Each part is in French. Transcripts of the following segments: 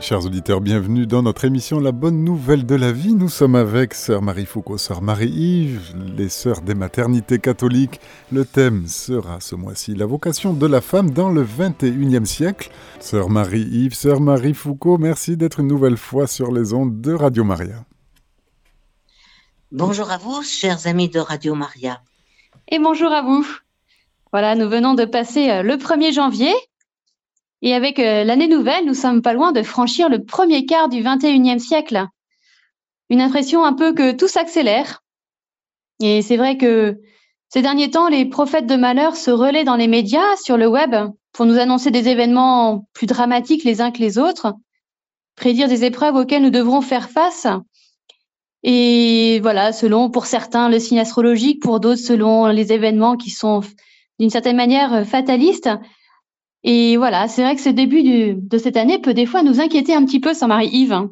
Chers auditeurs, bienvenue dans notre émission La Bonne Nouvelle de la Vie. Nous sommes avec Sœur Marie Foucault, Sœur Marie-Yves, les Sœurs des Maternités catholiques. Le thème sera ce mois-ci la vocation de la femme dans le 21e siècle. Sœur Marie-Yves, Sœur Marie Foucault, merci d'être une nouvelle fois sur les ondes de Radio Maria. Bonjour à vous, chers amis de Radio Maria. Et bonjour à vous. Voilà, nous venons de passer euh, le 1er janvier et avec euh, l'année nouvelle, nous sommes pas loin de franchir le premier quart du 21e siècle. Une impression un peu que tout s'accélère. Et c'est vrai que ces derniers temps, les prophètes de malheur se relaient dans les médias, sur le web, pour nous annoncer des événements plus dramatiques les uns que les autres, prédire des épreuves auxquelles nous devrons faire face. Et voilà, selon, pour certains, le signe astrologique, pour d'autres, selon les événements qui sont d'une certaine manière fatalistes. Et voilà, c'est vrai que ce début de cette année peut des fois nous inquiéter un petit peu, sans Marie-Yves.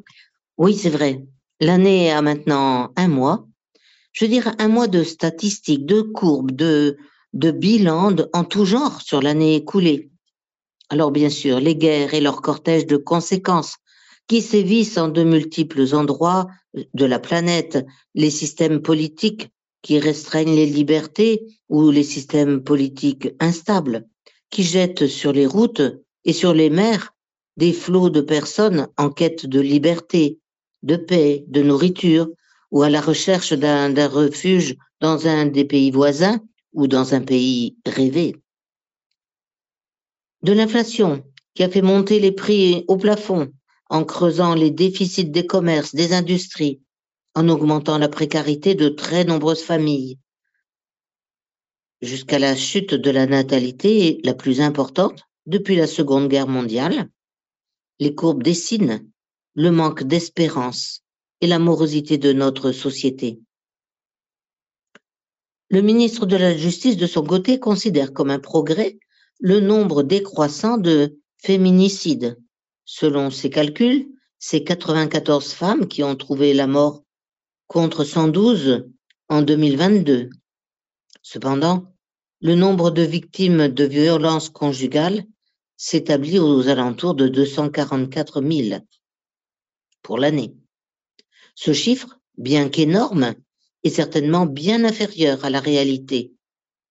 Oui, c'est vrai. L'année a maintenant un mois. Je veux dire, un mois de statistiques, de courbes, de, de bilans en tout genre sur l'année écoulée. Alors, bien sûr, les guerres et leur cortège de conséquences qui sévissent en de multiples endroits de la planète, les systèmes politiques qui restreignent les libertés ou les systèmes politiques instables qui jettent sur les routes et sur les mers des flots de personnes en quête de liberté, de paix, de nourriture, ou à la recherche d'un refuge dans un des pays voisins ou dans un pays rêvé. De l'inflation qui a fait monter les prix au plafond en creusant les déficits des commerces, des industries, en augmentant la précarité de très nombreuses familles, jusqu'à la chute de la natalité la plus importante depuis la Seconde Guerre mondiale, les courbes dessinent le manque d'espérance et la morosité de notre société. Le ministre de la Justice, de son côté, considère comme un progrès le nombre décroissant de féminicides. Selon ses calculs, c'est 94 femmes qui ont trouvé la mort contre 112 en 2022. Cependant, le nombre de victimes de violences conjugales s'établit aux alentours de 244 000 pour l'année. Ce chiffre, bien qu'énorme, est certainement bien inférieur à la réalité,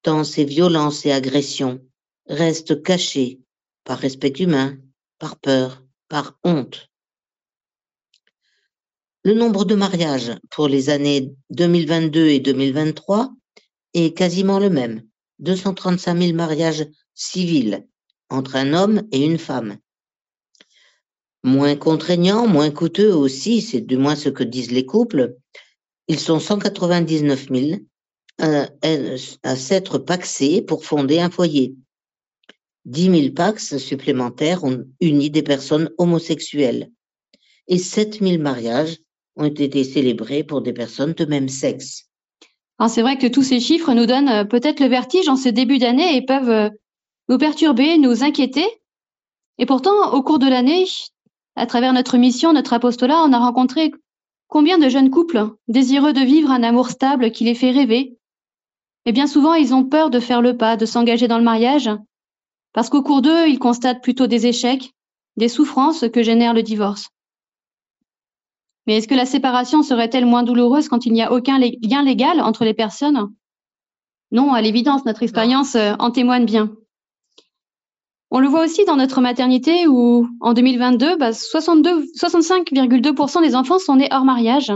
tant ces violences et agressions restent cachées par respect humain, par peur, par honte. Le nombre de mariages pour les années 2022 et 2023 est quasiment le même, 235 000 mariages civils entre un homme et une femme. Moins contraignants, moins coûteux aussi, c'est du moins ce que disent les couples. Ils sont 199 000 à, à s'être paxés pour fonder un foyer. 10 000 pax supplémentaires ont uni des personnes homosexuelles. Et 7 000 mariages ont été célébrés pour des personnes de même sexe c'est vrai que tous ces chiffres nous donnent euh, peut-être le vertige en ce début d'année et peuvent euh, nous perturber, nous inquiéter. Et pourtant, au cours de l'année, à travers notre mission, notre apostolat, on a rencontré combien de jeunes couples désireux de vivre un amour stable qui les fait rêver. Et bien souvent, ils ont peur de faire le pas, de s'engager dans le mariage, parce qu'au cours d'eux, ils constatent plutôt des échecs, des souffrances que génère le divorce. Mais est-ce que la séparation serait-elle moins douloureuse quand il n'y a aucun lien légal entre les personnes? Non, à l'évidence, notre expérience euh, en témoigne bien. On le voit aussi dans notre maternité où, en 2022, 65,2% des enfants sont nés hors mariage.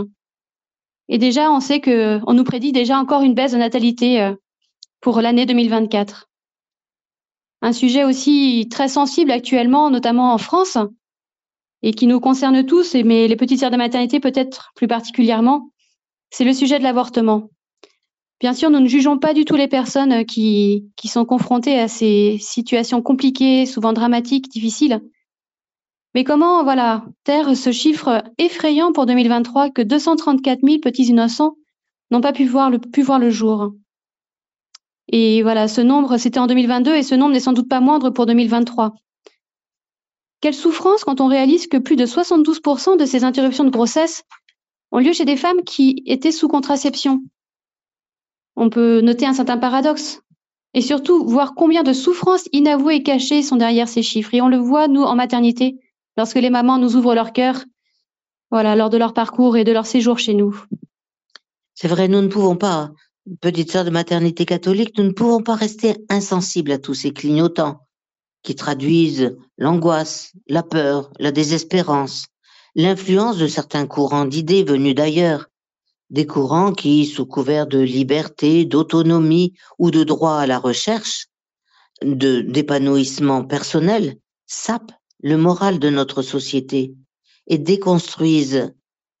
Et déjà, on sait que, on nous prédit déjà encore une baisse de natalité euh, pour l'année 2024. Un sujet aussi très sensible actuellement, notamment en France, et qui nous concerne tous, mais les petites sœurs de maternité peut-être plus particulièrement, c'est le sujet de l'avortement. Bien sûr, nous ne jugeons pas du tout les personnes qui, sont confrontées à ces situations compliquées, souvent dramatiques, difficiles. Mais comment, voilà, taire ce chiffre effrayant pour 2023 que 234 000 petits innocents n'ont pas pu voir le jour? Et voilà, ce nombre, c'était en 2022 et ce nombre n'est sans doute pas moindre pour 2023. Quelle souffrance quand on réalise que plus de 72% de ces interruptions de grossesse ont lieu chez des femmes qui étaient sous contraception. On peut noter un certain paradoxe et surtout voir combien de souffrances inavouées et cachées sont derrière ces chiffres. Et on le voit, nous, en maternité, lorsque les mamans nous ouvrent leur cœur, voilà, lors de leur parcours et de leur séjour chez nous. C'est vrai, nous ne pouvons pas, petite sœur de maternité catholique, nous ne pouvons pas rester insensibles à tous ces clignotants qui traduisent l'angoisse, la peur, la désespérance, l'influence de certains courants d'idées venus d'ailleurs, des courants qui, sous couvert de liberté, d'autonomie ou de droit à la recherche, d'épanouissement personnel, sapent le moral de notre société et déconstruisent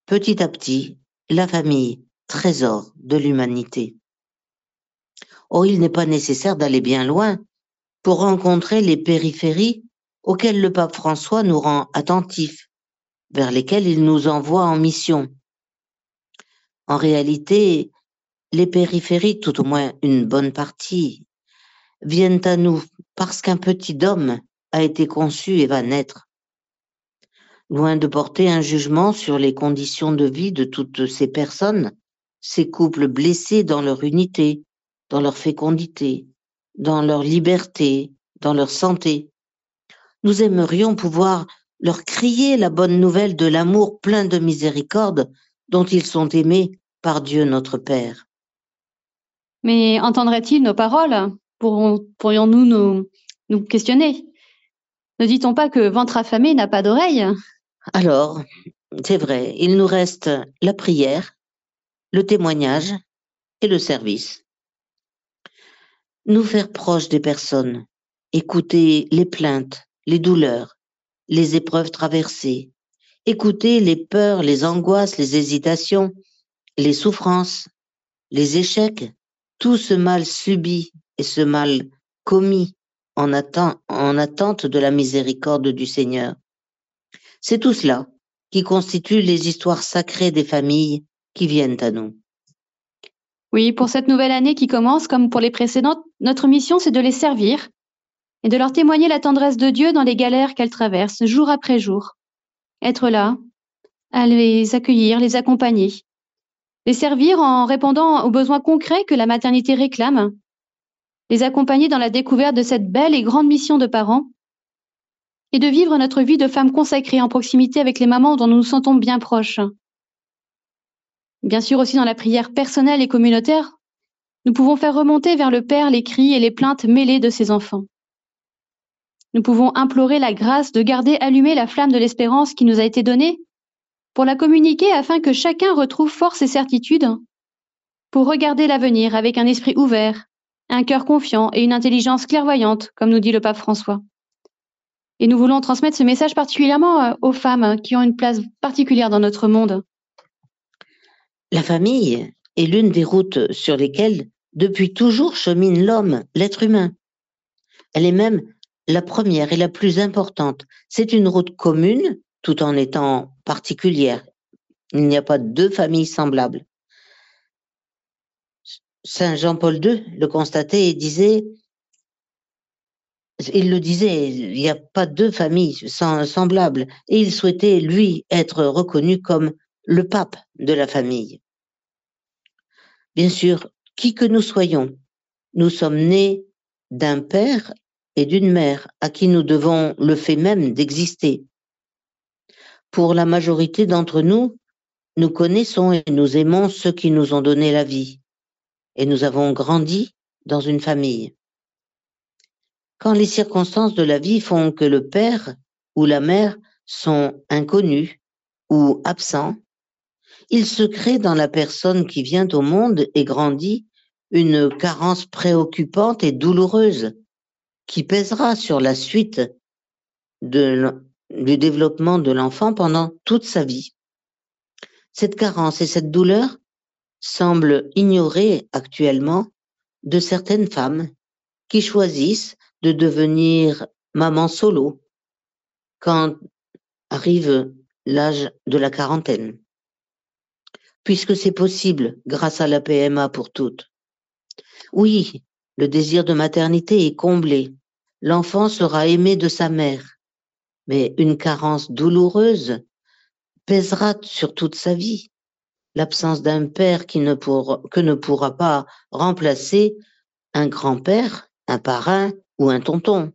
petit à petit la famille, trésor de l'humanité. Or, il n'est pas nécessaire d'aller bien loin pour rencontrer les périphéries auxquelles le pape François nous rend attentifs, vers lesquelles il nous envoie en mission. En réalité, les périphéries, tout au moins une bonne partie, viennent à nous parce qu'un petit homme a été conçu et va naître. Loin de porter un jugement sur les conditions de vie de toutes ces personnes, ces couples blessés dans leur unité, dans leur fécondité, dans leur liberté, dans leur santé, nous aimerions pouvoir leur crier la bonne nouvelle de l'amour plein de miséricorde dont ils sont aimés par Dieu notre Père. Mais entendraient-ils nos paroles? Pourrions-nous nous, nous questionner? Ne dit-on pas que ventre affamé n'a pas d'oreille? Alors, c'est vrai, il nous reste la prière, le témoignage et le service. Nous faire proche des personnes, écouter les plaintes, les douleurs, les épreuves traversées, écouter les peurs, les angoisses, les hésitations, les souffrances, les échecs, tout ce mal subi et ce mal commis en, en attente de la miséricorde du Seigneur. C'est tout cela qui constitue les histoires sacrées des familles qui viennent à nous. Oui, pour cette nouvelle année qui commence, comme pour les précédentes, notre mission, c'est de les servir et de leur témoigner la tendresse de Dieu dans les galères qu'elles traversent jour après jour. Être là, à les accueillir, les accompagner, les servir en répondant aux besoins concrets que la maternité réclame, les accompagner dans la découverte de cette belle et grande mission de parents, et de vivre notre vie de femme consacrée en proximité avec les mamans dont nous nous sentons bien proches. Bien sûr aussi dans la prière personnelle et communautaire, nous pouvons faire remonter vers le Père les cris et les plaintes mêlées de ses enfants. Nous pouvons implorer la grâce de garder allumée la flamme de l'espérance qui nous a été donnée pour la communiquer afin que chacun retrouve force et certitude pour regarder l'avenir avec un esprit ouvert, un cœur confiant et une intelligence clairvoyante, comme nous dit le pape François. Et nous voulons transmettre ce message particulièrement euh, aux femmes qui ont une place particulière dans notre monde. La famille est l'une des routes sur lesquelles, depuis toujours, chemine l'homme, l'être humain. Elle est même la première et la plus importante. C'est une route commune tout en étant particulière. Il n'y a pas deux familles semblables. Saint Jean-Paul II le constatait et disait, il le disait, il n'y a pas deux familles semblables, et il souhaitait, lui, être reconnu comme le pape de la famille. Bien sûr, qui que nous soyons, nous sommes nés d'un père et d'une mère à qui nous devons le fait même d'exister. Pour la majorité d'entre nous, nous connaissons et nous aimons ceux qui nous ont donné la vie, et nous avons grandi dans une famille. Quand les circonstances de la vie font que le père ou la mère sont inconnus ou absents, il se crée dans la personne qui vient au monde et grandit une carence préoccupante et douloureuse qui pèsera sur la suite du développement de l'enfant pendant toute sa vie. Cette carence et cette douleur semblent ignorées actuellement de certaines femmes qui choisissent de devenir maman solo quand arrive l'âge de la quarantaine, puisque c'est possible grâce à la PMA pour toutes. Oui, le désir de maternité est comblé, l'enfant sera aimé de sa mère, mais une carence douloureuse pèsera sur toute sa vie. L'absence d'un père qui ne pour, que ne pourra pas remplacer un grand-père, un parrain ou un tonton.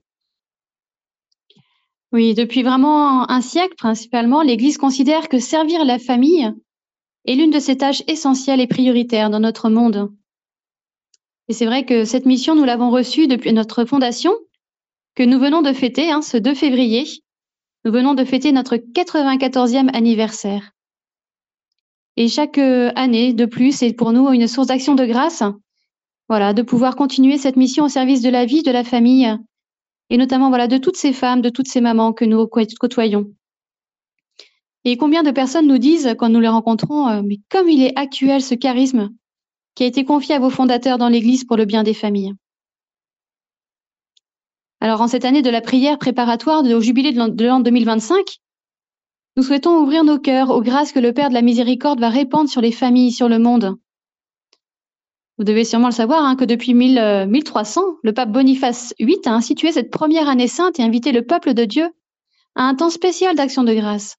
Oui, depuis vraiment un siècle principalement, l'Église considère que servir la famille est l'une de ses tâches essentielles et prioritaires dans notre monde. Et c'est vrai que cette mission, nous l'avons reçue depuis notre fondation, que nous venons de fêter hein, ce 2 février. Nous venons de fêter notre 94e anniversaire. Et chaque euh, année de plus c'est pour nous une source d'action de grâce, voilà, de pouvoir continuer cette mission au service de la vie, de la famille, et notamment voilà de toutes ces femmes, de toutes ces mamans que nous côtoyons. Et combien de personnes nous disent quand nous les rencontrons, euh, mais comme il est actuel ce charisme qui a été confié à vos fondateurs dans l'Église pour le bien des familles. Alors en cette année de la prière préparatoire au jubilé de l'an 2025, nous souhaitons ouvrir nos cœurs aux grâces que le Père de la Miséricorde va répandre sur les familles, sur le monde. Vous devez sûrement le savoir hein, que depuis 1300, euh, le pape Boniface VIII a institué cette première année sainte et invité le peuple de Dieu à un temps spécial d'action de grâce.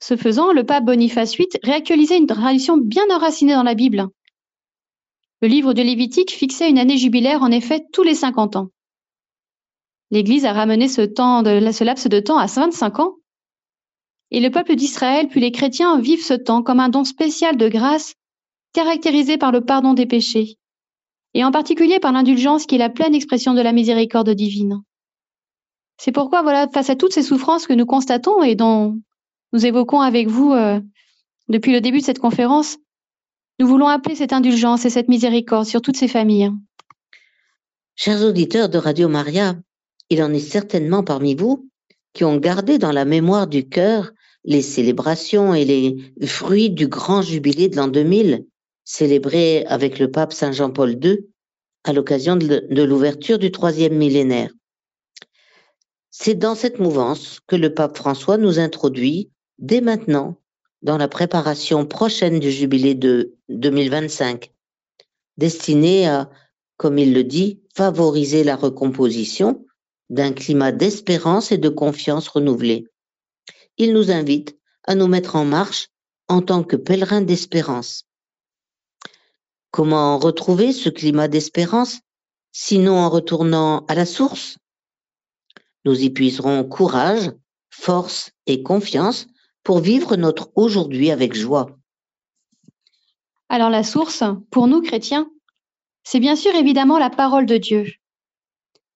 Ce faisant, le pape Boniface VIII réactualisait une tradition bien enracinée dans la Bible. Le livre de Lévitique fixait une année jubilaire en effet tous les 50 ans. L'Église a ramené ce, temps ce laps de temps à 25 ans, et le peuple d'Israël puis les chrétiens vivent ce temps comme un don spécial de grâce caractérisé par le pardon des péchés, et en particulier par l'indulgence qui est la pleine expression de la miséricorde divine. C'est pourquoi, voilà, face à toutes ces souffrances que nous constatons et dont nous évoquons avec vous euh, depuis le début de cette conférence, nous voulons appeler cette indulgence et cette miséricorde sur toutes ces familles. Chers auditeurs de Radio Maria, il en est certainement parmi vous qui ont gardé dans la mémoire du cœur les célébrations et les fruits du grand jubilé de l'an 2000 célébré avec le pape Saint Jean-Paul II à l'occasion de l'ouverture du troisième millénaire. C'est dans cette mouvance que le pape François nous introduit dès maintenant dans la préparation prochaine du jubilé de 2025, destiné à, comme il le dit, favoriser la recomposition d'un climat d'espérance et de confiance renouvelé. Il nous invite à nous mettre en marche en tant que pèlerins d'espérance. Comment retrouver ce climat d'espérance, sinon en retournant à la source? Nous y puiserons courage, force et confiance pour vivre notre aujourd'hui avec joie. Alors la source, pour nous chrétiens, c'est bien sûr évidemment la parole de Dieu.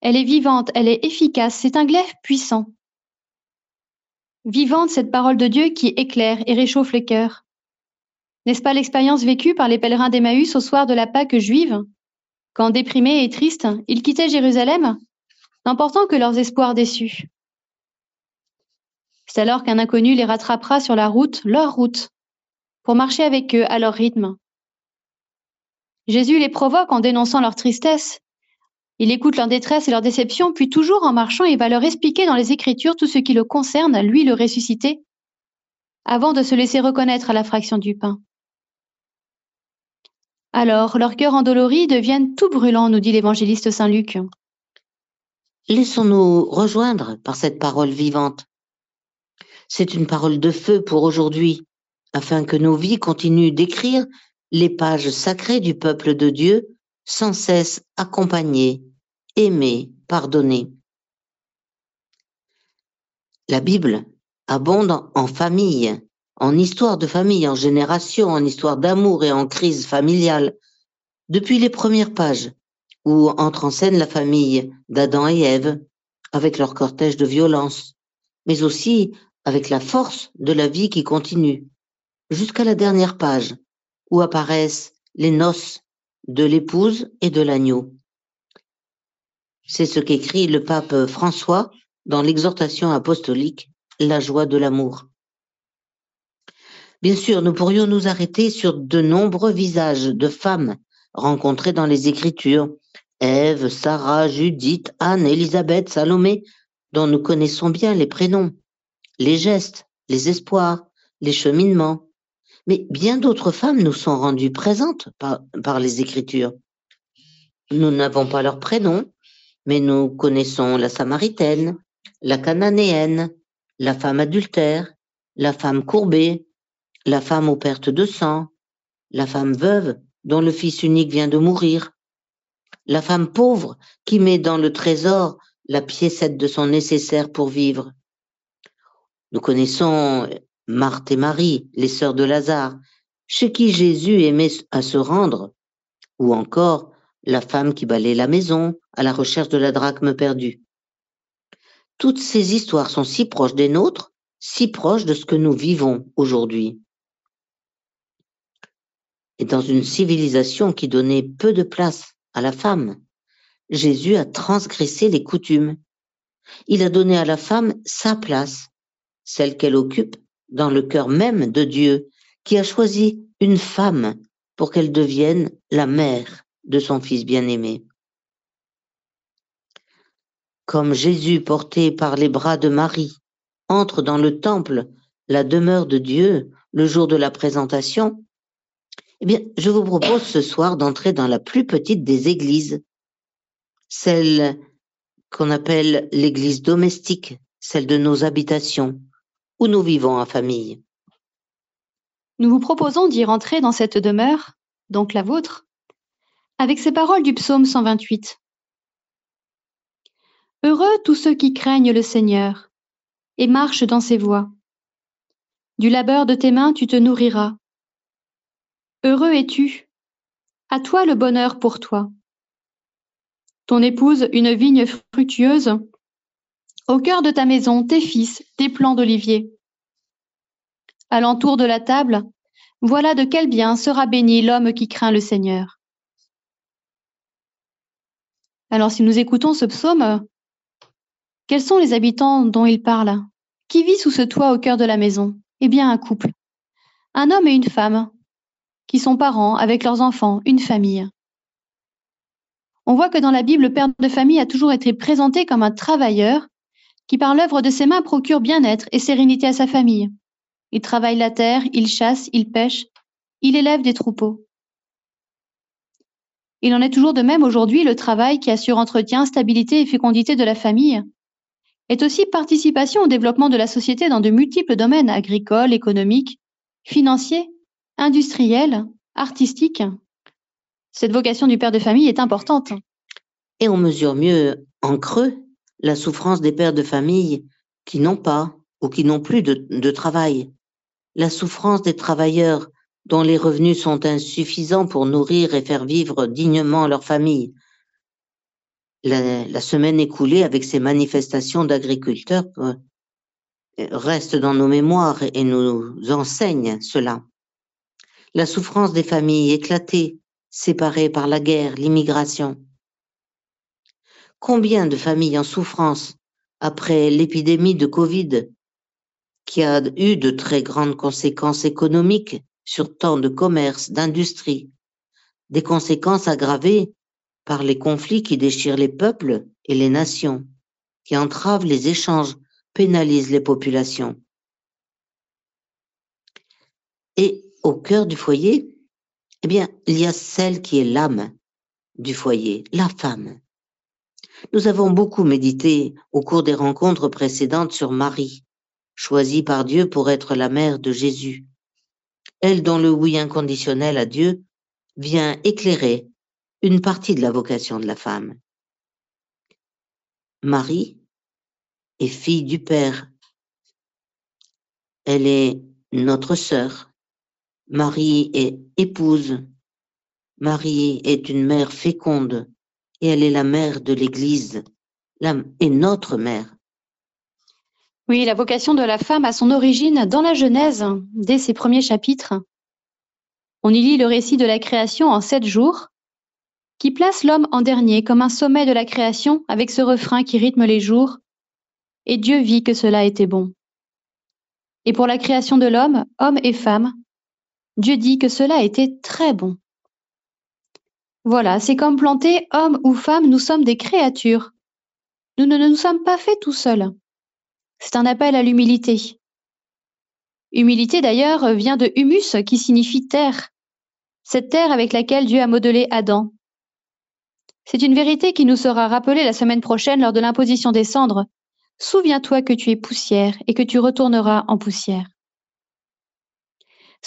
Elle est vivante, elle est efficace, c'est un glaive puissant. Vivante cette parole de Dieu qui éclaire et réchauffe le cœur. N'est-ce pas l'expérience vécue par les pèlerins d'Emmaüs au soir de la Pâque juive, quand déprimés et tristes, ils quittaient Jérusalem, n'emportant que leurs espoirs déçus? C'est alors qu'un inconnu les rattrapera sur la route, leur route, pour marcher avec eux à leur rythme. Jésus les provoque en dénonçant leur tristesse. Il écoute leur détresse et leur déception, puis toujours en marchant, il va leur expliquer dans les Écritures tout ce qui le concerne, lui le ressuscité, avant de se laisser reconnaître à la fraction du pain. Alors leurs cœurs endoloris deviennent tout brûlants, nous dit l'évangéliste Saint Luc. Laissons-nous rejoindre par cette parole vivante. C'est une parole de feu pour aujourd'hui, afin que nos vies continuent d'écrire les pages sacrées du peuple de Dieu, sans cesse accompagnées, aimées, pardonnées. La Bible abonde en famille, en histoire de famille, en génération, en histoire d'amour et en crise familiale, depuis les premières pages, où entre en scène la famille d'Adam et Ève, avec leur cortège de violence, mais aussi avec la force de la vie qui continue, jusqu'à la dernière page, où apparaissent les noces de l'épouse et de l'agneau. C'est ce qu'écrit le pape François dans l'exhortation apostolique La joie de l'amour. Bien sûr, nous pourrions nous arrêter sur de nombreux visages de femmes rencontrées dans les Écritures, Ève, Sarah, Judith, Anne, Élisabeth, Salomé, dont nous connaissons bien les prénoms, les gestes, les espoirs, les cheminements. Mais bien d'autres femmes nous sont rendues présentes par, les Écritures. Nous n'avons pas leurs prénoms, mais nous connaissons la Samaritaine, la Cananéenne, la femme adultère, la femme courbée, la femme aux pertes de sang, la femme veuve dont le fils unique vient de mourir, la femme pauvre qui met dans le trésor la piécette de son nécessaire pour vivre. Nous connaissons Marthe et Marie, les sœurs de Lazare, chez qui Jésus aimait à se rendre, ou encore la femme qui balait la maison à la recherche de la drachme perdue. Toutes ces histoires sont si proches des nôtres, si proches de ce que nous vivons aujourd'hui. Et dans une civilisation qui donnait peu de place à la femme, Jésus a transgressé les coutumes. Il a donné à la femme sa place, celle qu'elle occupe dans le cœur même de Dieu, qui a choisi une femme pour qu'elle devienne la mère de son Fils bien-aimé. Comme Jésus, porté par les bras de Marie, entre dans le temple, la demeure de Dieu, le jour de la présentation, eh bien, je vous propose ce soir d'entrer dans la plus petite des églises, celle qu'on appelle l'église domestique, celle de nos habitations, nous vivons en famille. Nous vous proposons d'y rentrer dans cette demeure, donc la vôtre, avec ces paroles du psaume 128. Heureux tous ceux qui craignent le Seigneur et marchent dans ses voies. Du labeur de tes mains tu te nourriras. Heureux es-tu, à toi le bonheur pour toi. Ton épouse une vigne fructueuse, au cœur de ta maison tes fils des plants d'olivier. Alentour de la table, voilà de quel bien sera béni l'homme qui craint le Seigneur. Alors si nous écoutons ce psaume, quels sont les habitants dont il parle? Qui vit sous ce toit au cœur de la maison? Eh bien un couple. Un homme et une femme, qui sont parents avec leurs enfants, une famille. On voit que dans la Bible, le père de famille a toujours été présenté comme un travailleur qui, par l'œuvre de ses mains, procure bien-être et sérénité à sa famille. Il travaille la terre, il chasse, il pêche, il élève des troupeaux. Il en est toujours de même aujourd'hui, le travail qui assure entretien, stabilité et fécondité de la famille est aussi participation au développement de la société dans de multiples domaines agricoles, économiques, financiers, industriels, artistiques, cette vocation du père de famille est importante. Et on mesure mieux en creux la souffrance des pères de famille qui n'ont pas ou qui n'ont plus de, travail, la souffrance des travailleurs dont les revenus sont insuffisants pour nourrir et faire vivre dignement leur famille. La, la semaine écoulée avec ces manifestations d'agriculteurs euh, reste dans nos mémoires et nous enseigne cela. La souffrance des familles éclatées, séparés par la guerre, l'immigration. Combien de familles en souffrance après l'épidémie de Covid, qui a eu de très grandes conséquences économiques sur tant de commerces, d'industries, des conséquences aggravées par les conflits qui déchirent les peuples et les nations, qui entravent les échanges, pénalisent les populations. Et au cœur du foyer, eh bien, il y a celle qui est l'âme du foyer, la femme. Nous avons beaucoup médité au cours des rencontres précédentes sur Marie, choisie par Dieu pour être la mère de Jésus. Elle dont le oui inconditionnel à Dieu vient éclairer une partie de la vocation de la femme. Marie est fille du Père. Elle est notre sœur, Marie est épouse. Marie est une mère féconde et elle est la mère de l'Église et notre mère. Oui, la vocation de la femme a son origine dans la Genèse, dès ses premiers chapitres. On y lit le récit de la création en sept jours, qui place l'homme en dernier comme un sommet de la création avec ce refrain qui rythme les jours. Et Dieu vit que cela était bon. Et pour la création de l'homme, homme et femme, Dieu dit que cela était très bon. Voilà, c'est comme planter homme ou femme, nous sommes des créatures. Nous ne nous sommes pas faits tout seuls. C'est un appel à l'humilité. Humilité d'ailleurs vient de humus qui signifie terre, cette terre avec laquelle Dieu a modelé Adam. C'est une vérité qui nous sera rappelée la semaine prochaine lors de l'imposition des cendres. Souviens-toi que tu es poussière et que tu retourneras en poussière.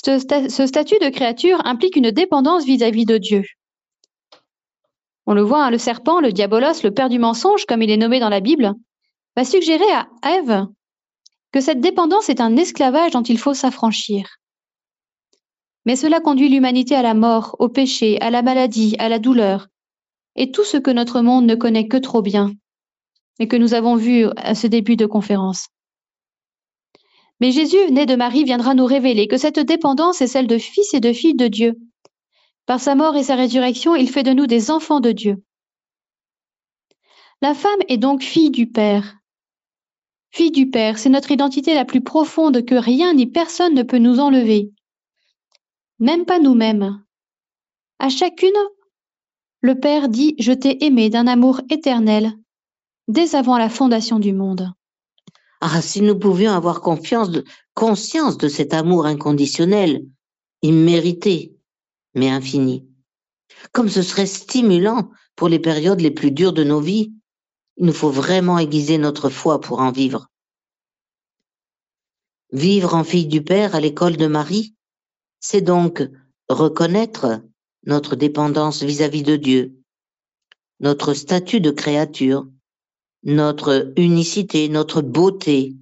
Ce, statut de créature implique une dépendance vis-à-vis de Dieu. On le voit, hein, le serpent, le diabolos, le père du mensonge, comme il est nommé dans la Bible, va suggérer à Ève que cette dépendance est un esclavage dont il faut s'affranchir. Mais cela conduit l'humanité à la mort, au péché, à la maladie, à la douleur, et tout ce que notre monde ne connaît que trop bien, et que nous avons vu à ce début de conférence. Mais Jésus, né de Marie, viendra nous révéler que cette dépendance est celle de fils et de filles de Dieu. Par sa mort et sa résurrection, il fait de nous des enfants de Dieu. La femme est donc fille du Père. Fille du Père, c'est notre identité la plus profonde que rien ni personne ne peut nous enlever. Même pas nous-mêmes. À chacune, le Père dit Je t'ai aimé d'un amour éternel, dès avant la fondation du monde. Ah, si nous pouvions avoir confiance conscience de cet amour inconditionnel, immérité, mais infini. Comme ce serait stimulant pour les périodes les plus dures de nos vies, il nous faut vraiment aiguiser notre foi pour en vivre. Vivre en fille du Père à l'école de Marie, c'est donc reconnaître notre dépendance vis-à-vis de Dieu, notre statut de créature, notre unicité, notre beauté,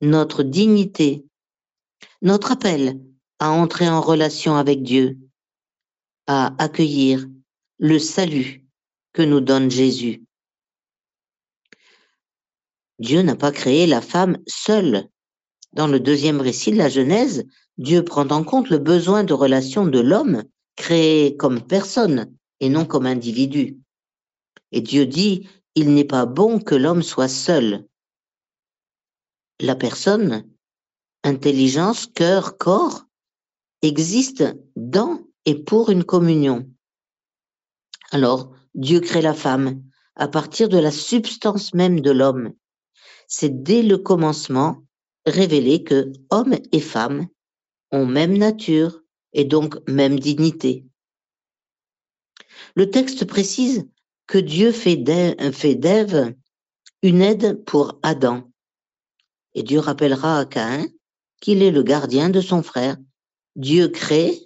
notre dignité, notre appel à entrer en relation avec Dieu, à accueillir le salut que nous donne Jésus. Dieu n'a pas créé la femme seule. Dans le deuxième récit de la Genèse, Dieu prend en compte le besoin de relation de l'homme, créé comme personne et non comme individu. Et Dieu dit, il n'est pas bon que l'homme soit seul. La personne, intelligence, cœur, corps, existe dans et pour une communion. Alors, Dieu crée la femme à partir de la substance même de l'homme c'est dès le commencement révélé que hommes et femmes ont même nature et donc même dignité. Le texte précise que Dieu fait d'Ève une aide pour Adam. Et Dieu rappellera à Caïn qu'il est le gardien de son frère. Dieu crée,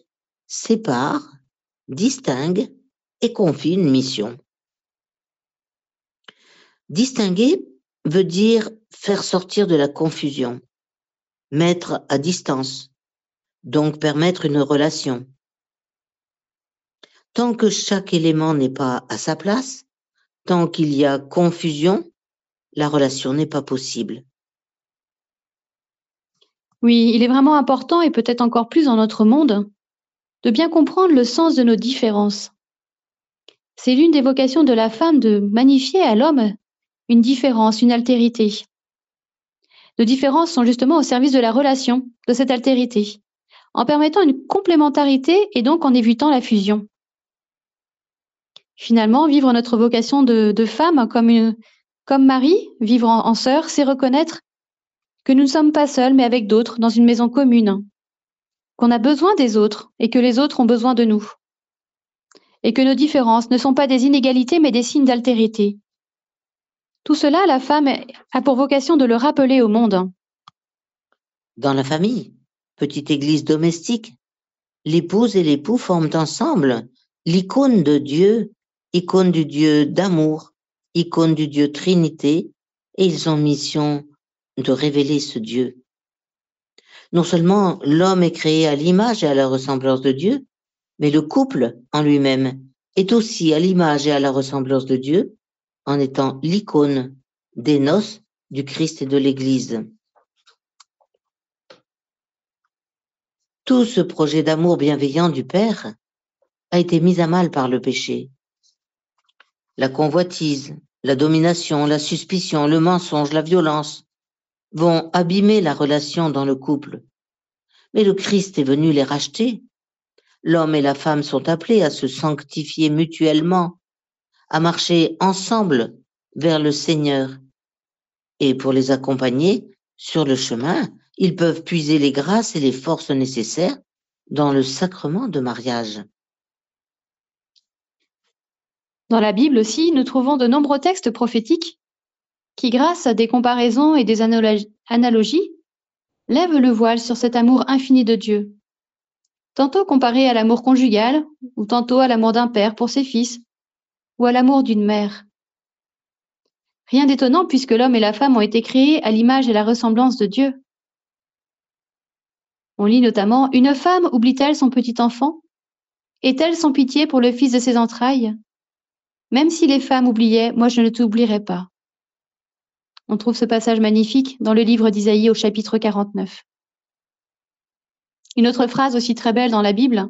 sépare, distingue et confie une mission. Distinguer veut dire faire sortir de la confusion, mettre à distance, donc permettre une relation. Tant que chaque élément n'est pas à sa place, tant qu'il y a confusion, la relation n'est pas possible. Oui, il est vraiment important, et peut-être encore plus dans notre monde, de bien comprendre le sens de nos différences. C'est l'une des vocations de la femme de magnifier à l'homme une différence, une altérité. Nos différences sont justement au service de la relation, de cette altérité, en permettant une complémentarité et donc en évitant la fusion. Finalement, vivre notre vocation de, femme comme, une, comme Marie, vivre en, en sœur, c'est reconnaître que nous ne sommes pas seuls, mais avec d'autres, dans une maison commune, qu'on a besoin des autres et que les autres ont besoin de nous, et que nos différences ne sont pas des inégalités, mais des signes d'altérité, tout cela, la femme a pour vocation de le rappeler au monde. Dans la famille, petite église domestique, l'épouse et l'époux forment ensemble l'icône de Dieu, icône du Dieu d'amour, icône du Dieu Trinité, et ils ont mission de révéler ce Dieu. Non seulement l'homme est créé à l'image et à la ressemblance de Dieu, mais le couple en lui-même est aussi à l'image et à la ressemblance de Dieu, en étant l'icône des noces du Christ et de l'Église. Tout ce projet d'amour bienveillant du Père a été mis à mal par le péché. La convoitise, la domination, la suspicion, le mensonge, la violence vont abîmer la relation dans le couple. Mais le Christ est venu les racheter. L'homme et la femme sont appelés à se sanctifier mutuellement à marcher ensemble vers le Seigneur. Et pour les accompagner sur le chemin, ils peuvent puiser les grâces et les forces nécessaires dans le sacrement de mariage. Dans la Bible aussi, nous trouvons de nombreux textes prophétiques qui, grâce à des comparaisons et des analogies, lèvent le voile sur cet amour infini de Dieu. Tantôt comparé à l'amour conjugal, ou tantôt à l'amour d'un père pour ses fils, ou à l'amour d'une mère. Rien d'étonnant puisque l'homme et la femme ont été créés à l'image et la ressemblance de Dieu. On lit notamment Une femme oublie-t-elle son petit enfant? Est-elle sans pitié pour le fils de ses entrailles? Même si les femmes oubliaient, moi je ne t'oublierai pas. On trouve ce passage magnifique dans le livre d'Isaïe au chapitre 49. Une autre phrase aussi très belle dans la Bible.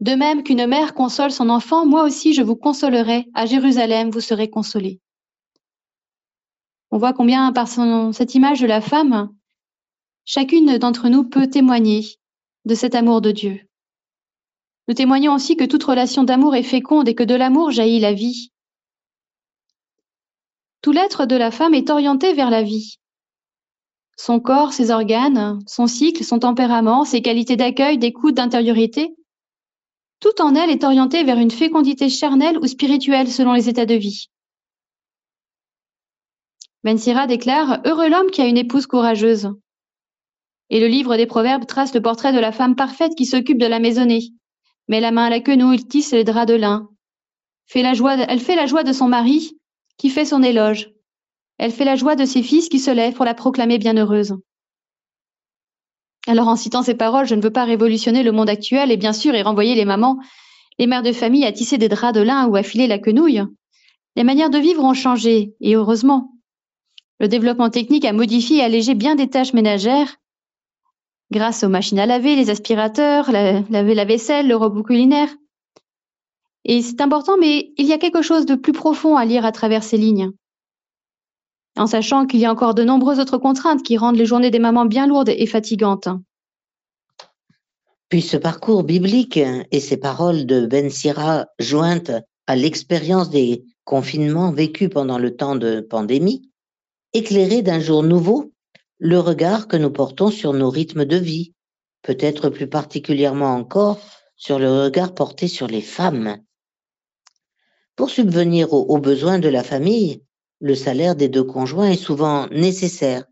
De même qu'une mère console son enfant, moi aussi je vous consolerai. À Jérusalem, vous serez consolés. On voit combien par cette image de la femme, chacune d'entre nous peut témoigner de cet amour de Dieu. Nous témoignons aussi que toute relation d'amour est féconde et que de l'amour jaillit la vie. Tout l'être de la femme est orienté vers la vie. Son corps, ses organes, son cycle, son tempérament, ses qualités d'accueil, d'écoute, d'intériorité, tout en elle est orienté vers une fécondité charnelle ou spirituelle selon les états de vie. Ben Sira déclare Heureux l'homme qui a une épouse courageuse. Et le livre des Proverbes trace le portrait de la femme parfaite qui s'occupe de la maisonnée, met la main à la quenouille, tisse les draps de lin. Fait la joie, elle fait la joie de son mari, qui fait son éloge. Elle fait la joie de ses fils qui se lèvent pour la proclamer bienheureuse. Alors en citant ces paroles, je ne veux pas révolutionner le monde actuel et bien sûr et renvoyer les mamans, les mères de famille à tisser des draps de lin ou à filer la quenouille. Les manières de vivre ont changé, et heureusement. Le développement technique a modifié et allégé bien des tâches ménagères, grâce aux machines à laver, les aspirateurs, la vaisselle, le robot culinaire. Et c'est important, mais il y a quelque chose de plus profond à lire à travers ces lignes. En sachant qu'il y a encore de nombreuses autres contraintes qui rendent les journées des mamans bien lourdes et fatigantes. Puis ce parcours biblique et ces paroles de Ben Sira jointes à l'expérience des confinements vécus pendant le temps de pandémie éclairer d'un jour nouveau le regard que nous portons sur nos rythmes de vie, peut-être plus particulièrement encore sur le regard porté sur les femmes. Pour subvenir aux, besoins de la famille, le salaire des deux conjoints est souvent nécessaire.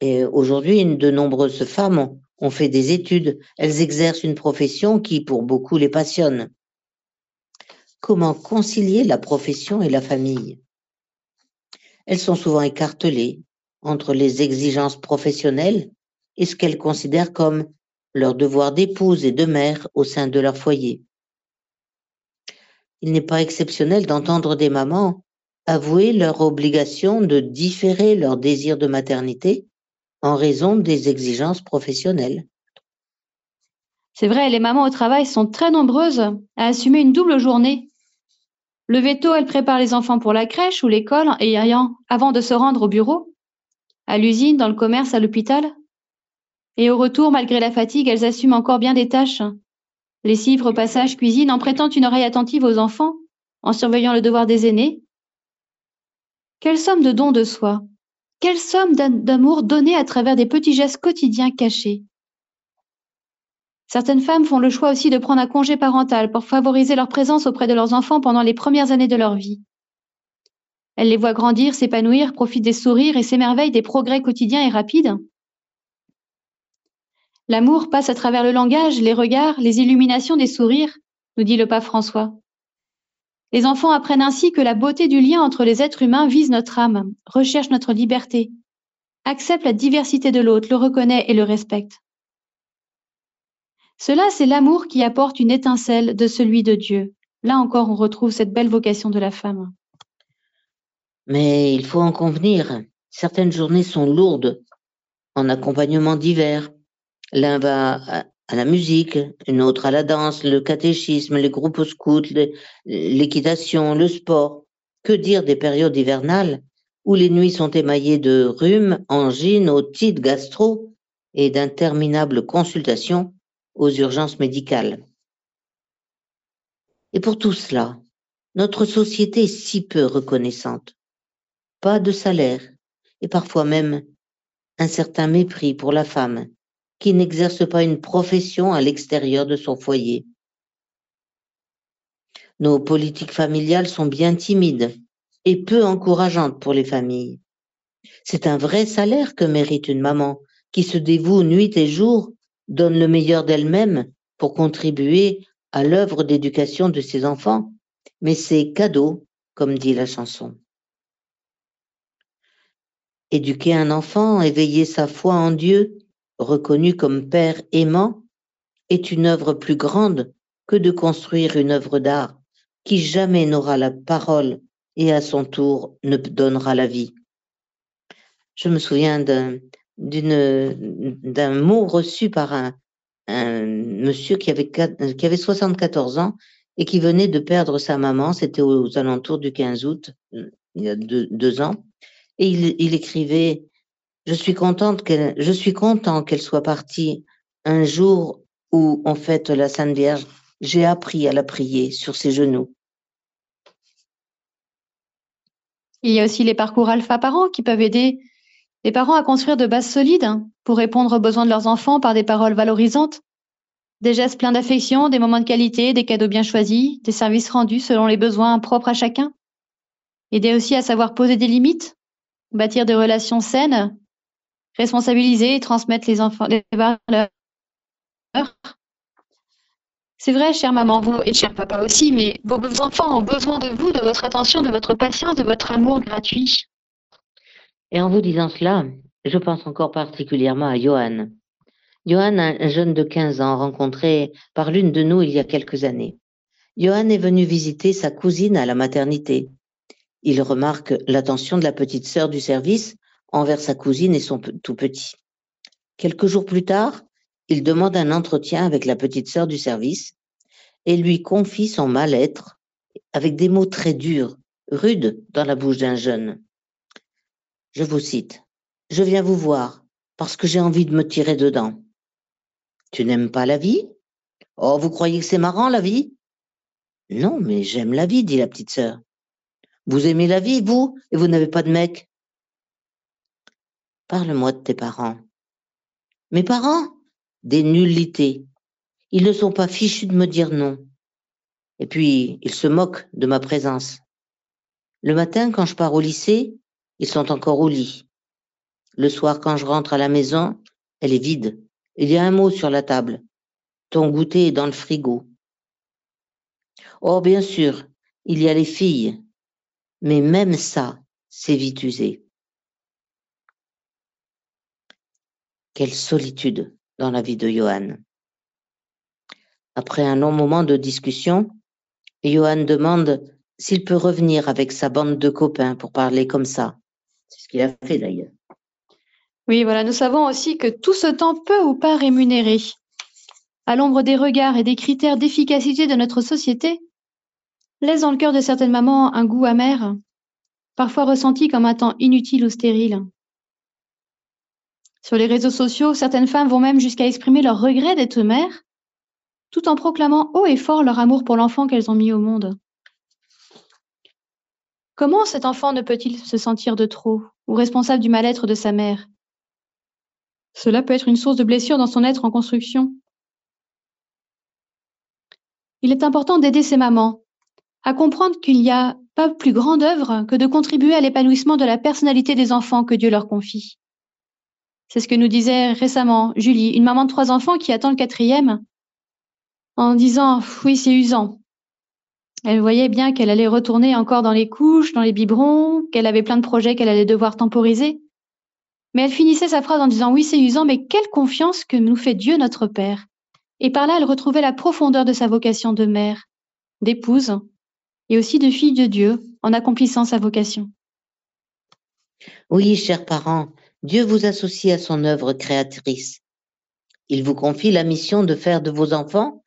Et aujourd'hui, de nombreuses femmes ont fait des études, elles exercent une profession qui, pour beaucoup, les passionne. Comment concilier la profession et la famille? Elles sont souvent écartelées entre les exigences professionnelles et ce qu'elles considèrent comme leur devoir d'épouse et de mère au sein de leur foyer. Il n'est pas exceptionnel d'entendre des mamans avouer leur obligation de différer leur désir de maternité en raison des exigences professionnelles. C'est vrai, les mamans au travail sont très nombreuses à assumer une double journée le veto, elle prépare les enfants pour la crèche ou l'école et avant de se rendre au bureau, à l'usine, dans le commerce, à l'hôpital. Et au retour, malgré la fatigue, elles assument encore bien des tâches. Lessive, repassage, cuisine, en prêtant une oreille attentive aux enfants, en surveillant le devoir des aînés. Quelle somme de dons de soi, quelle somme d'amour donnée à travers des petits gestes quotidiens cachés. Certaines femmes font le choix aussi de prendre un congé parental pour favoriser leur présence auprès de leurs enfants pendant les premières années de leur vie. Elles les voient grandir, s'épanouir, profitent des sourires et s'émerveillent des progrès quotidiens et rapides. L'amour passe à travers le langage, les regards, les illuminations des sourires, nous dit le pape François. Les enfants apprennent ainsi que la beauté du lien entre les êtres humains vise notre âme, recherche notre liberté, accepte la diversité de l'autre, le reconnaît et le respecte. Cela, c'est l'amour qui apporte une étincelle de celui de Dieu. Là encore, on retrouve cette belle vocation de la femme. Mais il faut en convenir, certaines journées sont lourdes, en accompagnement divers. L'un va à la musique, une autre à la danse, le catéchisme, les groupes scouts, l'équitation, le sport. Que dire des périodes hivernales où les nuits sont émaillées de rhumes, angines, otites, gastro et d'interminables consultations aux urgences médicales? Et pour tout cela, notre société est si peu reconnaissante. Pas de salaire et parfois même un certain mépris pour la femme qui n'exerce pas une profession à l'extérieur de son foyer. Nos politiques familiales sont bien timides et peu encourageantes pour les familles. C'est un vrai salaire que mérite une maman qui se dévoue nuit et jour donne le meilleur d'elle-même pour contribuer à l'œuvre d'éducation de ses enfants, mais c'est cadeau, comme dit la chanson. Éduquer un enfant, éveiller sa foi en Dieu, reconnu comme Père aimant, est une œuvre plus grande que de construire une œuvre d'art qui jamais n'aura la parole et à son tour ne donnera la vie. Je me souviens d'un mot reçu par un, monsieur qui avait, qui avait 74 ans et qui venait de perdre sa maman, c'était aux alentours du 15 août, il y a deux, ans, et il écrivait je suis contente qu'elle, soit partie un jour où on fête la Sainte Vierge. J'ai appris à la prier sur ses genoux. Il y a aussi les parcours alpha parents qui peuvent aider les parents à construire de bases solides pour répondre aux besoins de leurs enfants par des paroles valorisantes, des gestes pleins d'affection, des moments de qualité, des cadeaux bien choisis, des services rendus selon les besoins propres à chacun. Aider aussi à savoir poser des limites, bâtir des relations saines, responsabiliser et transmettre les enfants les valeurs c'est vrai, chère maman, vous et cher papa aussi, mais vos enfants ont besoin de vous, de votre attention, de votre patience, de votre amour gratuit. Et en vous disant cela, je pense encore particulièrement à Johan. Johan, un jeune de 15 ans, rencontré par l'une de nous il y a quelques années. Johan est venu visiter sa cousine à la maternité. Il remarque l'attention de la petite sœur du service envers sa cousine et son tout petit. Quelques jours plus tard, il demande un entretien avec la petite sœur du service et lui confie son mal-être avec des mots très durs, rudes dans la bouche d'un jeune. Je vous cite. Je viens vous voir parce que j'ai envie de me tirer dedans. Tu n'aimes pas la vie? Oh, vous croyez que c'est marrant la vie Non, mais j'aime la vie, dit la petite sœur. Vous aimez la vie, vous, et vous n'avez pas de mec Parle-moi de tes parents. Mes parents des nullités. Ils ne sont pas fichus de me dire non. Et puis, ils se moquent de ma présence. Le matin, quand je pars au lycée, ils sont encore au lit. Le soir, quand je rentre à la maison, elle est vide. Il y a un mot sur la table. Ton goûter est dans le frigo. Oh, bien sûr, il y a les filles. Mais même ça, c'est vite usé. Quelle solitude dans la vie de Johan. Après un long moment de discussion, Johan demande s'il peut revenir avec sa bande de copains pour parler comme ça. C'est ce qu'il a fait d'ailleurs. Oui, voilà, nous savons aussi que tout ce temps peut ou pas rémunéré, à l'ombre des regards et des critères d'efficacité de notre société, laisse dans le cœur de certaines mamans un goût amer, parfois ressenti comme un temps inutile ou stérile. Sur les réseaux sociaux, certaines femmes vont même jusqu'à exprimer leur regret d'être mères, tout en proclamant haut et fort leur amour pour l'enfant qu'elles ont mis au monde. Comment cet enfant ne peut-il se sentir de trop ou responsable du mal-être de sa mère? Cela peut être une source de blessure dans son être en construction. Il est important d'aider ces mamans à comprendre qu'il n'y a pas plus grande œuvre que de contribuer à l'épanouissement de la personnalité des enfants que Dieu leur confie. C'est ce que nous disait récemment Julie, une maman de trois enfants qui attend le quatrième, en disant oui, c'est usant. Elle voyait bien qu'elle allait retourner encore dans les couches, dans les biberons, qu'elle avait plein de projets qu'elle allait devoir temporiser. Mais elle finissait sa phrase en disant oui, c'est usant, mais quelle confiance que nous fait Dieu notre Père. Et par là, elle retrouvait la profondeur de sa vocation de mère, d'épouse et aussi de fille de Dieu en accomplissant sa vocation. Oui, chers parents, Dieu vous associe à son œuvre créatrice. Il vous confie la mission de faire de vos enfants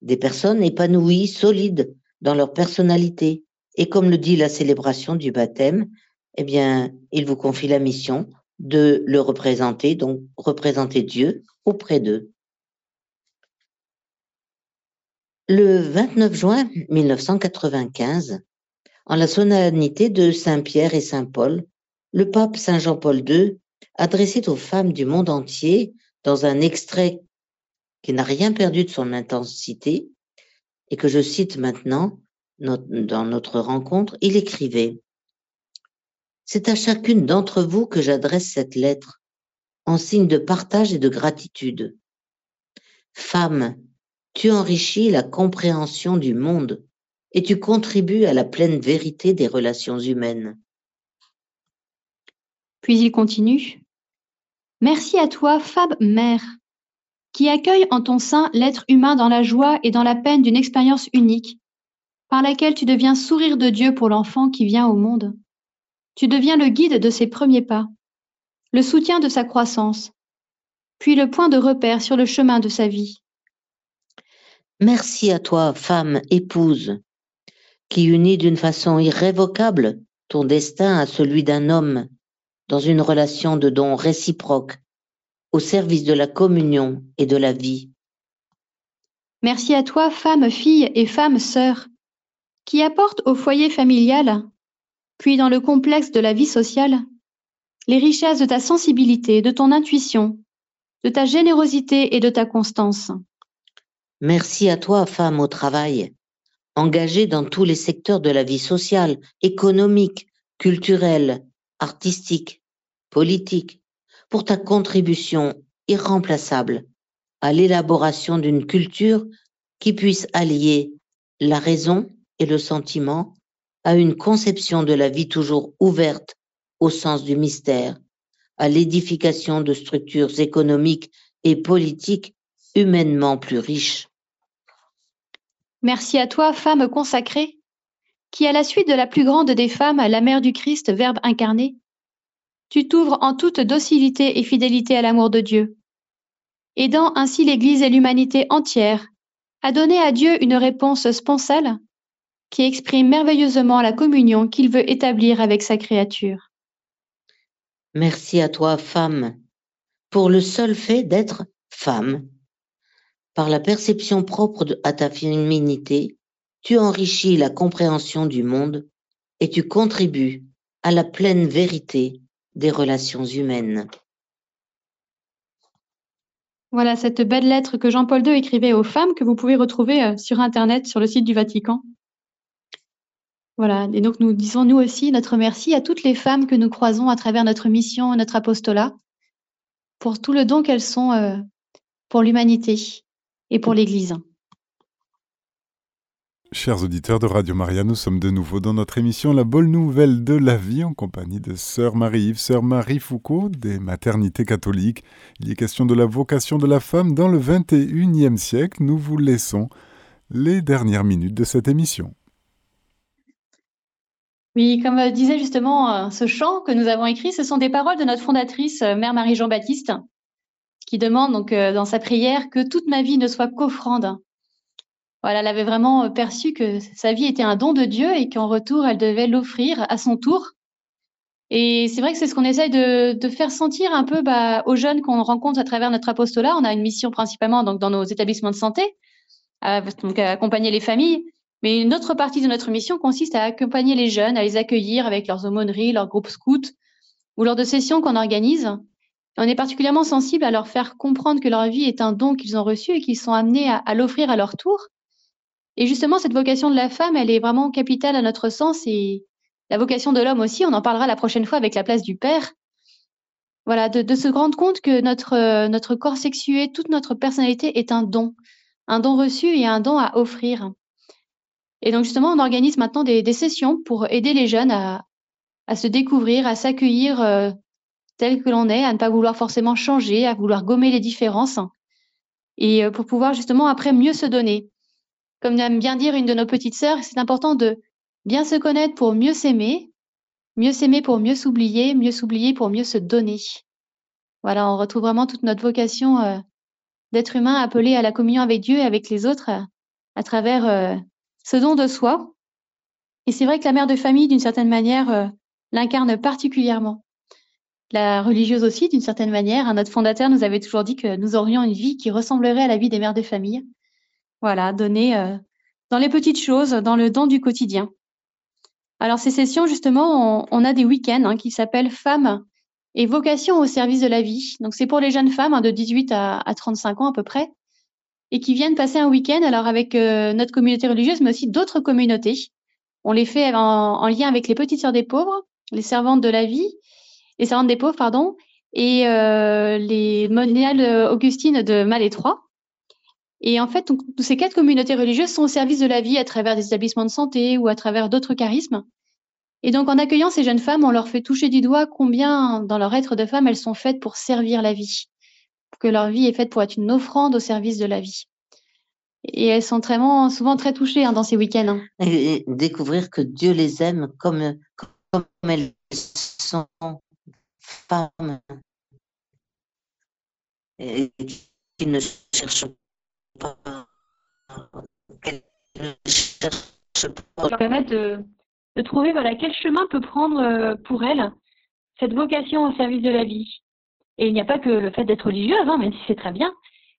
des personnes épanouies, solides dans leur personnalité. Et comme le dit la célébration du baptême, eh bien, il vous confie la mission de le représenter, donc représenter Dieu auprès d'eux. Le 29 juin 1995, en la solennité de Saint Pierre et Saint Paul, le pape Saint Jean-Paul II adressé aux femmes du monde entier dans un extrait qui n'a rien perdu de son intensité et que je cite maintenant dans notre rencontre, il écrivait C'est à chacune d'entre vous que j'adresse cette lettre en signe de partage et de gratitude. Femme, tu enrichis la compréhension du monde et tu contribues à la pleine vérité des relations humaines. Puis il continue. Merci à toi, Fab Mère, qui accueille en ton sein l'être humain dans la joie et dans la peine d'une expérience unique, par laquelle tu deviens sourire de Dieu pour l'enfant qui vient au monde. Tu deviens le guide de ses premiers pas, le soutien de sa croissance, puis le point de repère sur le chemin de sa vie. Merci à toi, femme, épouse, qui unit d'une façon irrévocable ton destin à celui d'un homme dans une relation de don réciproque au service de la communion et de la vie. Merci à toi, femme, fille et femme, sœur, qui apporte au foyer familial, puis dans le complexe de la vie sociale, les richesses de ta sensibilité, de ton intuition, de ta générosité et de ta constance. Merci à toi, femme au travail, engagée dans tous les secteurs de la vie sociale, économique, culturelle, artistique, politique, pour ta contribution irremplaçable à l'élaboration d'une culture qui puisse allier la raison et le sentiment à une conception de la vie toujours ouverte au sens du mystère, à l'édification de structures économiques et politiques humainement plus riches. Merci à toi, femme consacrée, qui, à la suite de la plus grande des femmes, la mère du Christ, Verbe incarné, tu t'ouvres en toute docilité et fidélité à l'amour de Dieu, aidant ainsi l'Église et l'humanité entière à donner à Dieu une réponse sponsale qui exprime merveilleusement la communion qu'il veut établir avec sa créature. Merci à toi, femme, pour le seul fait d'être femme par la perception propre à ta féminité, tu enrichis la compréhension du monde et tu contribues à la pleine vérité des relations humaines. Voilà cette belle lettre que Jean-Paul II écrivait aux femmes que vous pouvez retrouver euh, sur Internet, sur le site du Vatican. Voilà, et donc nous disons nous aussi notre merci à toutes les femmes que nous croisons à travers notre mission, notre apostolat, pour tout le don qu'elles sont euh, pour l'humanité et pour l'Église. Chers auditeurs de Radio Maria, nous sommes de nouveau dans notre émission La bonne nouvelle de la vie en compagnie de Sœur Marie-Yves, Sœur Marie Foucault des maternités catholiques. Il est question de la vocation de la femme dans le 21e siècle. Nous vous laissons les dernières minutes de cette émission. Oui, comme disait justement euh, ce chant que nous avons écrit, ce sont des paroles de notre fondatrice, euh, Mère Marie-Jean-Baptiste, qui demande euh, dans sa prière que toute ma vie ne soit qu'offrande. Voilà, elle avait vraiment euh, perçu que sa vie était un don de Dieu et qu'en retour, elle devait l'offrir à son tour. Et c'est vrai que c'est ce qu'on essaye de, faire sentir un peu bah, aux jeunes qu'on rencontre à travers notre apostolat. On a une mission principalement donc, dans nos établissements de santé, à, donc à accompagner les familles. Mais une autre partie de notre mission consiste à accompagner les jeunes, à les accueillir avec leurs aumôneries, leurs groupes scouts ou lors de sessions qu'on organise on est particulièrement sensible à leur faire comprendre que leur vie est un don qu'ils ont reçu et qu'ils sont amenés à, l'offrir à leur tour. Et justement, cette vocation de la femme, elle est vraiment capitale à notre sens et la vocation de l'homme aussi. On en parlera la prochaine fois avec la place du père. Voilà, de, se rendre compte que notre, notre corps sexué, toute notre personnalité est un don, un don reçu et un don à offrir. Et donc justement, on organise maintenant des, sessions pour aider les jeunes à, à se découvrir, à s'accueillir euh, tel que l'on est, à ne pas vouloir forcément changer, à vouloir gommer les différences, et euh, pour pouvoir justement après mieux se donner. Comme aime bien dire une de nos petites sœurs, c'est important de bien se connaître pour mieux s'aimer, mieux s'aimer pour mieux s'oublier, mieux s'oublier pour mieux se donner. Voilà, on retrouve vraiment toute notre vocation euh, d'être humain appelé à la communion avec Dieu et avec les autres euh, à travers ce don de soi. Et c'est vrai que la mère de famille, d'une certaine manière, l'incarne particulièrement la religieuse aussi, d'une certaine manière. Notre fondateur nous avait toujours dit que nous aurions une vie qui ressemblerait à la vie des mères de famille. Voilà, donnée euh, dans les petites choses, dans le don du quotidien. Alors ces sessions, justement, on, a des week-ends hein, qui s'appellent Femmes et vocation au service de la vie. Donc c'est pour les jeunes femmes hein, de 18 à, 35 ans à peu près, et qui viennent passer un week-end alors avec euh, notre communauté religieuse, mais aussi d'autres communautés. On les fait en, en lien avec les petites sœurs des pauvres, les servantes de la vie, les Servantes des Pauvres, pardon, et euh, les Moniales Augustines de Malétroit. Et en fait, tous ces quatre communautés religieuses sont au service de la vie à travers des établissements de santé ou à travers d'autres charismes. Et donc, en accueillant ces jeunes femmes, on leur fait toucher du doigt combien, dans leur être de femme, elles sont faites pour servir la vie, que leur vie est faite pour être une offrande au service de la vie. Et elles sont vraiment, souvent très touchées hein, dans ces week-ends. Hein. Et découvrir que Dieu les aime comme, elles sont femmes et qui ne cherchent permettre de, trouver voilà, quel chemin peut prendre euh, pour elles cette vocation au service de la vie. Et il n'y a pas que le fait d'être religieuse, hein, même si c'est très bien,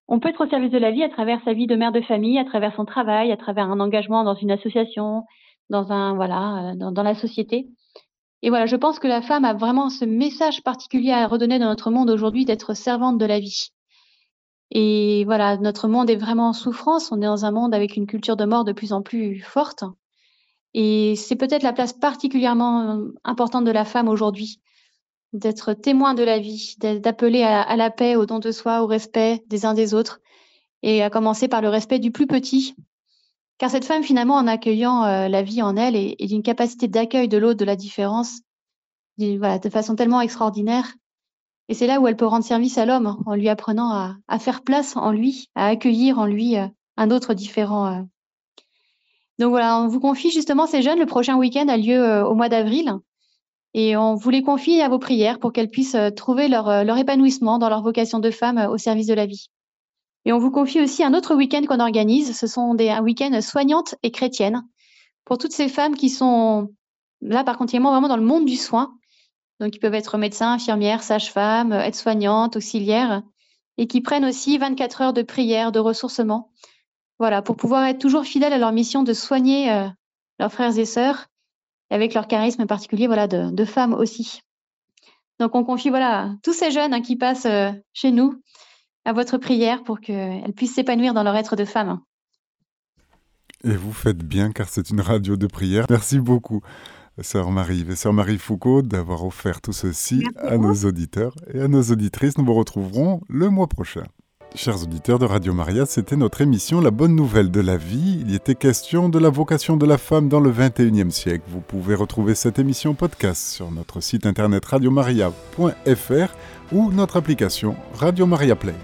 on peut être au service de la vie à travers sa vie de mère de famille, à travers son travail, à travers un engagement dans une association, dans un voilà, euh, dans, la société. Et voilà, je pense que la femme a vraiment ce message particulier à redonner dans notre monde aujourd'hui d'être servante de la vie. Et voilà, notre monde est vraiment en souffrance. On est dans un monde avec une culture de mort de plus en plus forte. Et c'est peut-être la place particulièrement euh, importante de la femme aujourd'hui d'être témoin de la vie, d'appeler à, la paix, au don de soi, au respect des uns des autres, et à commencer par le respect du plus petit. Car cette femme, finalement, en accueillant euh, la vie en elle, est, d'une capacité d'accueil de l'autre, de la différence, voilà, de façon tellement extraordinaire. Et c'est là où elle peut rendre service à l'homme, en lui apprenant à, faire place en lui, à accueillir en lui euh, un autre différent. Euh. Donc voilà, on vous confie justement ces jeunes. Le prochain week-end a lieu au mois d'avril. Et on vous les confie à vos prières pour qu'elles puissent euh, trouver leur, euh, épanouissement dans leur vocation de femme euh, au service de la vie. Et on vous confie aussi un autre week-end qu'on organise. Ce sont des week-ends soignantes et chrétiennes pour toutes ces femmes qui sont là particulièrement vraiment dans le monde du soin. Donc, ils peuvent être médecins, infirmières, sages-femmes, aides-soignantes, auxiliaires, et qui prennent aussi 24 heures de prière, de ressourcement. Voilà, pour pouvoir être toujours fidèles à leur mission de soigner leurs frères et sœurs avec leur charisme particulier voilà, de, femmes aussi. Donc on confie voilà, tous ces jeunes hein, qui passent euh, chez nous à votre prière pour qu'elles puissent s'épanouir dans leur être de femme. Et vous faites bien car c'est une radio de prière. Merci beaucoup, Sœur Marie et Sœur Marie Foucault, d'avoir offert tout ceci à nos auditeurs et à nos auditrices. Nous vous retrouverons le mois prochain. Chers auditeurs de Radio Maria, c'était notre émission La bonne nouvelle de la vie. Il y était question de la vocation de la femme dans le 21e siècle. Vous pouvez retrouver cette émission podcast sur notre site internet radiomaria.fr ou notre application Radio Maria Play.